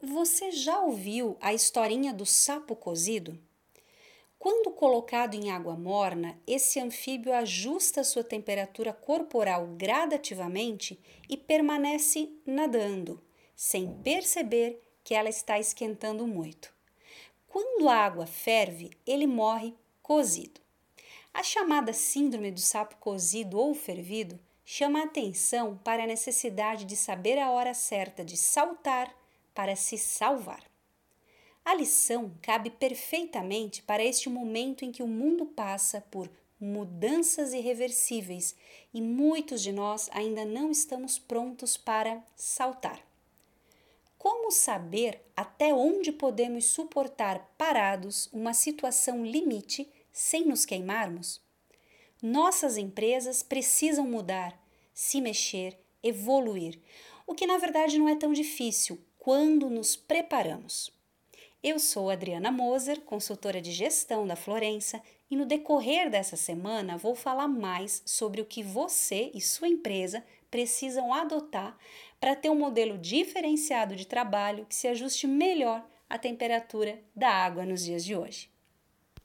Você já ouviu a historinha do sapo cozido? Quando colocado em água morna, esse anfíbio ajusta sua temperatura corporal gradativamente e permanece nadando, sem perceber que ela está esquentando muito. Quando a água ferve, ele morre cozido. A chamada Síndrome do sapo cozido ou fervido chama a atenção para a necessidade de saber a hora certa de saltar para se salvar. A lição cabe perfeitamente para este momento em que o mundo passa por mudanças irreversíveis e muitos de nós ainda não estamos prontos para saltar. Como saber até onde podemos suportar parados uma situação limite sem nos queimarmos? Nossas empresas precisam mudar, se mexer, evoluir, o que na verdade não é tão difícil quando nos preparamos. Eu sou Adriana Moser, consultora de gestão da Florença, e no decorrer dessa semana vou falar mais sobre o que você e sua empresa precisam adotar para ter um modelo diferenciado de trabalho que se ajuste melhor à temperatura da água nos dias de hoje.